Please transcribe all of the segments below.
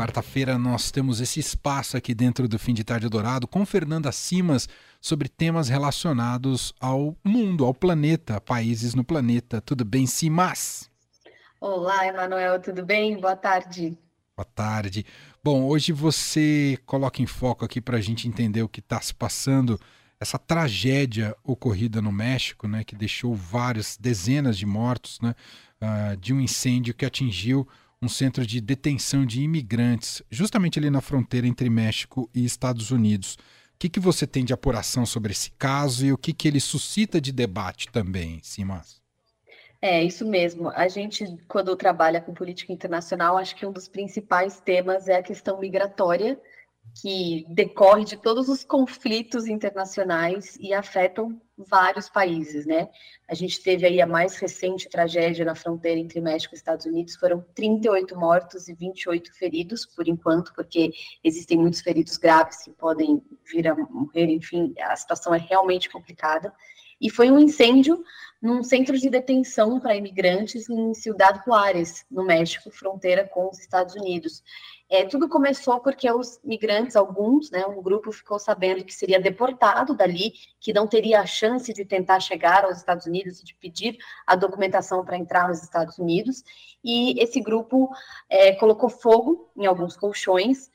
Quarta-feira nós temos esse espaço aqui dentro do Fim de Tarde Dourado com Fernanda Simas sobre temas relacionados ao mundo, ao planeta, países no planeta. Tudo bem, Simas? Olá, Emanuel, tudo bem? Boa tarde. Boa tarde. Bom, hoje você coloca em foco aqui para a gente entender o que está se passando, essa tragédia ocorrida no México, né, que deixou várias dezenas de mortos, né, uh, de um incêndio que atingiu um centro de detenção de imigrantes, justamente ali na fronteira entre México e Estados Unidos. O que, que você tem de apuração sobre esse caso e o que, que ele suscita de debate também, Simas? É, isso mesmo. A gente, quando trabalha com política internacional, acho que um dos principais temas é a questão migratória, que decorre de todos os conflitos internacionais e afetam vários países, né? A gente teve aí a mais recente tragédia na fronteira entre México e Estados Unidos, foram 38 mortos e 28 feridos, por enquanto, porque existem muitos feridos graves que podem vir a morrer, enfim, a situação é realmente complicada. E foi um incêndio num centro de detenção para imigrantes em Ciudad Juárez, no México, fronteira com os Estados Unidos. É, tudo começou porque os migrantes, alguns, né, um grupo ficou sabendo que seria deportado dali, que não teria a chance de tentar chegar aos Estados Unidos de pedir a documentação para entrar nos Estados Unidos, e esse grupo é, colocou fogo em alguns colchões,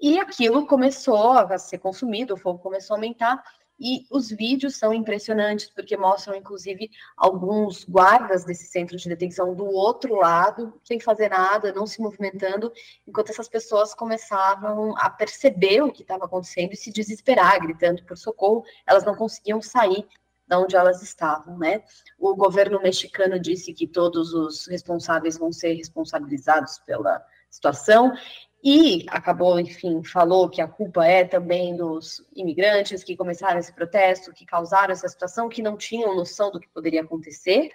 e aquilo começou a ser consumido, o fogo começou a aumentar, e os vídeos são impressionantes, porque mostram, inclusive, alguns guardas desse centro de detenção do outro lado, sem fazer nada, não se movimentando, enquanto essas pessoas começavam a perceber o que estava acontecendo e se desesperar, gritando por socorro. Elas não conseguiam sair da onde elas estavam, né? O governo mexicano disse que todos os responsáveis vão ser responsabilizados pela situação e acabou, enfim, falou que a culpa é também dos imigrantes que começaram esse protesto, que causaram essa situação, que não tinham noção do que poderia acontecer.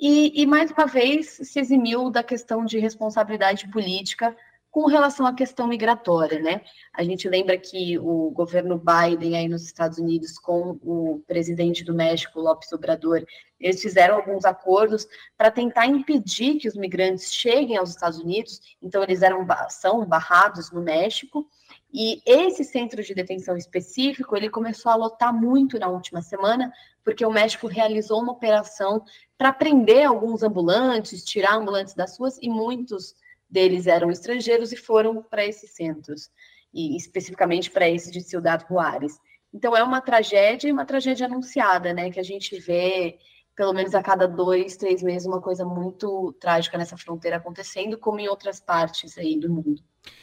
E, e mais uma vez se eximiu da questão de responsabilidade política com relação à questão migratória, né? A gente lembra que o governo Biden aí nos Estados Unidos com o presidente do México, López Obrador, eles fizeram alguns acordos para tentar impedir que os migrantes cheguem aos Estados Unidos. Então eles eram são barrados no México e esse centro de detenção específico ele começou a lotar muito na última semana porque o México realizou uma operação para prender alguns ambulantes, tirar ambulantes das ruas e muitos deles eram estrangeiros e foram para esses centros, e especificamente para esse de Ciudad Juárez. Então é uma tragédia, uma tragédia anunciada, né, que a gente vê pelo menos a cada dois, três meses uma coisa muito trágica nessa fronteira acontecendo, como em outras partes aí do mundo.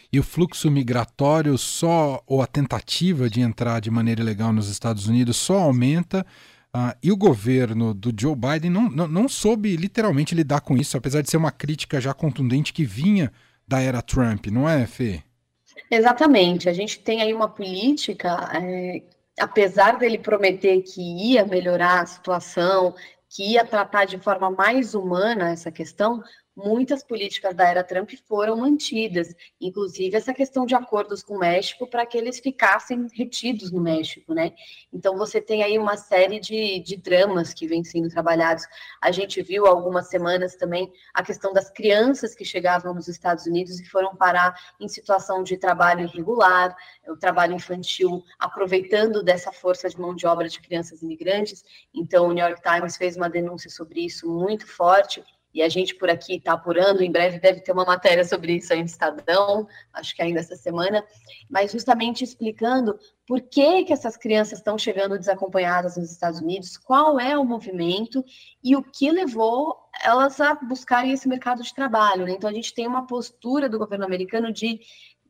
E o fluxo migratório só, ou a tentativa de entrar de maneira ilegal nos Estados Unidos só aumenta Uh, e o governo do Joe Biden não, não, não, soube literalmente lidar com isso, apesar de ser uma crítica já contundente que vinha da era Trump, não é, Fê? Exatamente. A gente tem aí uma política, é, apesar dele prometer que ia melhorar a situação, que ia tratar de forma mais humana essa questão, muitas políticas da era Trump foram mantidas, inclusive essa questão de acordos com o México para que eles ficassem retidos no México, né? Então você tem aí uma série de, de dramas que vêm sendo trabalhados. A gente viu algumas semanas também a questão das crianças que chegavam nos Estados Unidos e foram parar em situação de trabalho irregular, o trabalho infantil, aproveitando dessa força de mão de obra de crianças imigrantes. Então o New York Times fez uma denúncia sobre isso muito forte e a gente por aqui está apurando, em breve deve ter uma matéria sobre isso aí no Estadão, acho que ainda essa semana, mas justamente explicando por que, que essas crianças estão chegando desacompanhadas nos Estados Unidos, qual é o movimento e o que levou elas a buscarem esse mercado de trabalho. Né? Então, a gente tem uma postura do governo americano de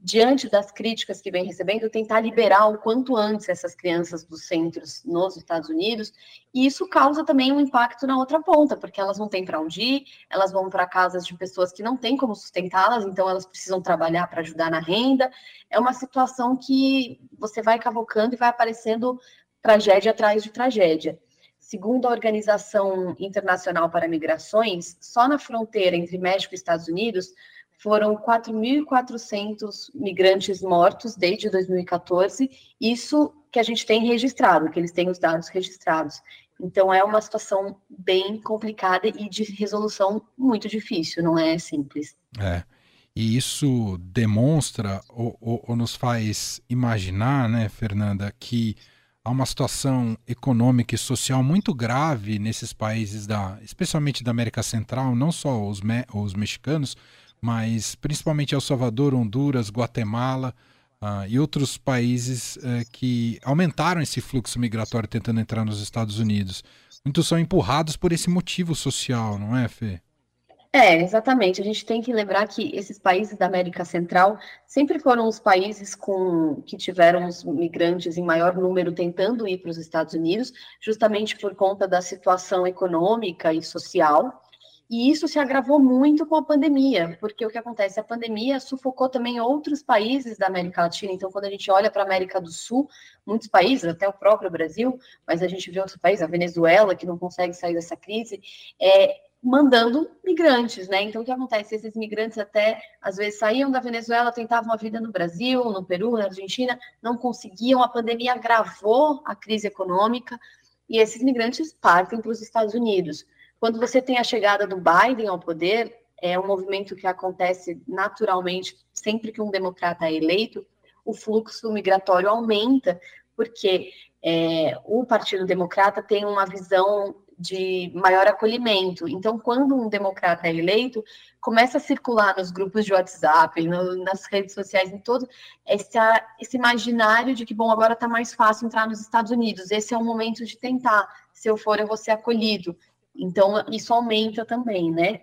diante das críticas que vem recebendo, tentar liberar o quanto antes essas crianças dos centros nos Estados Unidos, e isso causa também um impacto na outra ponta, porque elas não têm para onde ir, elas vão para casas de pessoas que não têm como sustentá-las, então elas precisam trabalhar para ajudar na renda. É uma situação que você vai cavocando e vai aparecendo tragédia atrás de tragédia. Segundo a Organização Internacional para Migrações, só na fronteira entre México e Estados Unidos, foram 4.400 migrantes mortos desde 2014, isso que a gente tem registrado, que eles têm os dados registrados. Então é uma situação bem complicada e de resolução muito difícil, não é simples. É. E isso demonstra ou, ou, ou nos faz imaginar, né, Fernanda, que há uma situação econômica e social muito grave nesses países da, especialmente da América Central, não só os, me, os mexicanos, mas principalmente El Salvador, Honduras, Guatemala uh, e outros países uh, que aumentaram esse fluxo migratório tentando entrar nos Estados Unidos. Muitos são empurrados por esse motivo social, não é, Fê? É, exatamente. A gente tem que lembrar que esses países da América Central sempre foram os países com que tiveram os migrantes em maior número tentando ir para os Estados Unidos, justamente por conta da situação econômica e social. E isso se agravou muito com a pandemia, porque o que acontece? A pandemia sufocou também outros países da América Latina. Então, quando a gente olha para a América do Sul, muitos países, até o próprio Brasil, mas a gente vê outros países, a Venezuela, que não consegue sair dessa crise, é, mandando migrantes, né? Então, o que acontece? Esses migrantes até, às vezes, saíam da Venezuela, tentavam a vida no Brasil, no Peru, na Argentina, não conseguiam, a pandemia agravou a crise econômica, e esses migrantes partem para os Estados Unidos. Quando você tem a chegada do Biden ao poder, é um movimento que acontece naturalmente sempre que um democrata é eleito, o fluxo migratório aumenta, porque é, o Partido Democrata tem uma visão de maior acolhimento. Então, quando um democrata é eleito, começa a circular nos grupos de WhatsApp, no, nas redes sociais, em todo esse, esse imaginário de que, bom, agora está mais fácil entrar nos Estados Unidos, esse é o momento de tentar, se eu for, eu vou ser acolhido. Então, isso aumenta também, né?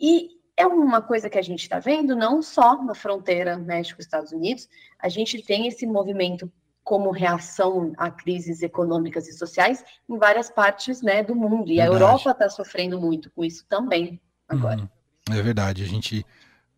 E é uma coisa que a gente está vendo não só na fronteira México-Estados Unidos, a gente tem esse movimento como reação a crises econômicas e sociais em várias partes né, do mundo. E verdade. a Europa está sofrendo muito com isso também agora. Hum, é verdade. A gente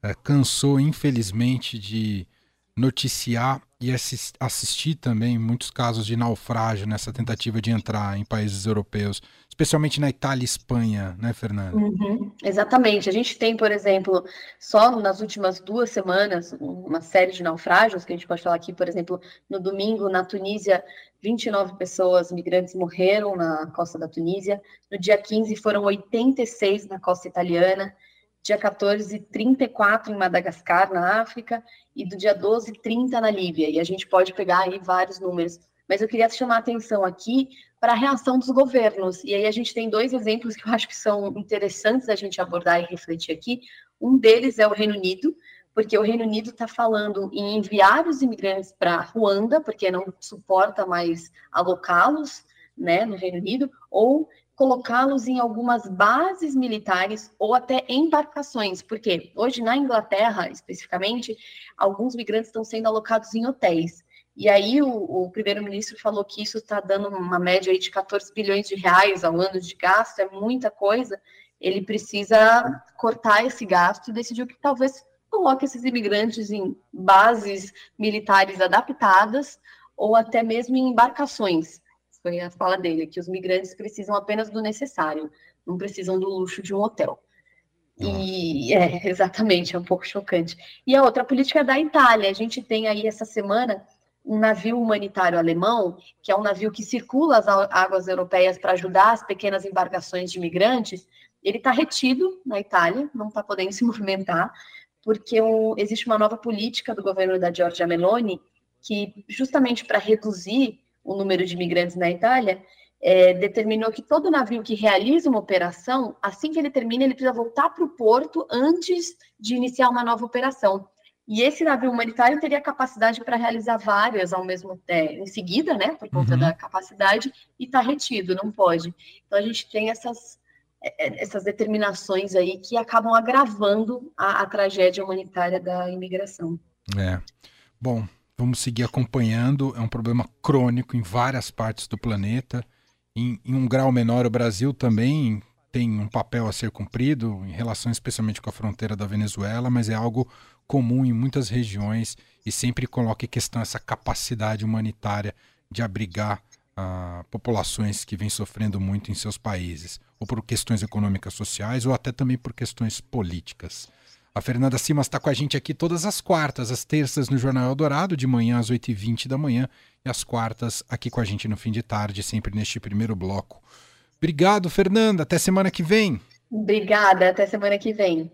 é, cansou, infelizmente, de noticiar e assistir também muitos casos de naufrágio nessa tentativa de entrar em países europeus, especialmente na Itália e Espanha, né, Fernanda? Uhum, exatamente. A gente tem, por exemplo, só nas últimas duas semanas, uma série de naufrágios, que a gente pode falar aqui, por exemplo, no domingo, na Tunísia, 29 pessoas migrantes morreram na costa da Tunísia. No dia 15, foram 86 na costa italiana dia 14, 34 em Madagascar, na África, e do dia 12, 30 na Líbia. E a gente pode pegar aí vários números. Mas eu queria chamar a atenção aqui para a reação dos governos. E aí a gente tem dois exemplos que eu acho que são interessantes a gente abordar e refletir aqui. Um deles é o Reino Unido, porque o Reino Unido está falando em enviar os imigrantes para Ruanda, porque não suporta mais alocá-los né, no Reino Unido, ou colocá-los em algumas bases militares ou até embarcações, porque hoje na Inglaterra, especificamente, alguns migrantes estão sendo alocados em hotéis. E aí o, o primeiro-ministro falou que isso está dando uma média aí de 14 bilhões de reais ao ano de gasto, é muita coisa. Ele precisa cortar esse gasto e decidiu que talvez coloque esses imigrantes em bases militares adaptadas ou até mesmo em embarcações foi a fala dele, que os migrantes precisam apenas do necessário, não precisam do luxo de um hotel. E é, exatamente, é um pouco chocante. E a outra política é da Itália. A gente tem aí essa semana um navio humanitário alemão, que é um navio que circula as águas europeias para ajudar as pequenas embarcações de migrantes. Ele está retido na Itália, não está podendo se movimentar, porque existe uma nova política do governo da Giorgia Meloni que, justamente para reduzir o número de imigrantes na Itália, é, determinou que todo navio que realiza uma operação, assim que ele termina, ele precisa voltar para o porto antes de iniciar uma nova operação. E esse navio humanitário teria capacidade para realizar várias ao mesmo tempo, em seguida, né, por conta uhum. da capacidade, e está retido, não pode. Então a gente tem essas, é, é, essas determinações aí que acabam agravando a, a tragédia humanitária da imigração. É. Bom, Vamos seguir acompanhando. É um problema crônico em várias partes do planeta. Em, em, um grau menor, o Brasil também tem um papel a ser cumprido, em relação especialmente com a fronteira da Venezuela, mas é algo comum em muitas regiões e sempre coloca em questão essa capacidade humanitária de abrigar uh, populações que vêm sofrendo muito em seus países, ou por questões econômicas sociais, ou até também por questões políticas. A Fernanda Simas está com a gente aqui todas as quartas, as terças no Jornal Eldorado, de manhã às 8h20 da manhã, e as quartas aqui com a gente no fim de tarde, sempre neste primeiro bloco. Obrigado, Fernanda. Até semana que vem. Obrigada. Até semana que vem.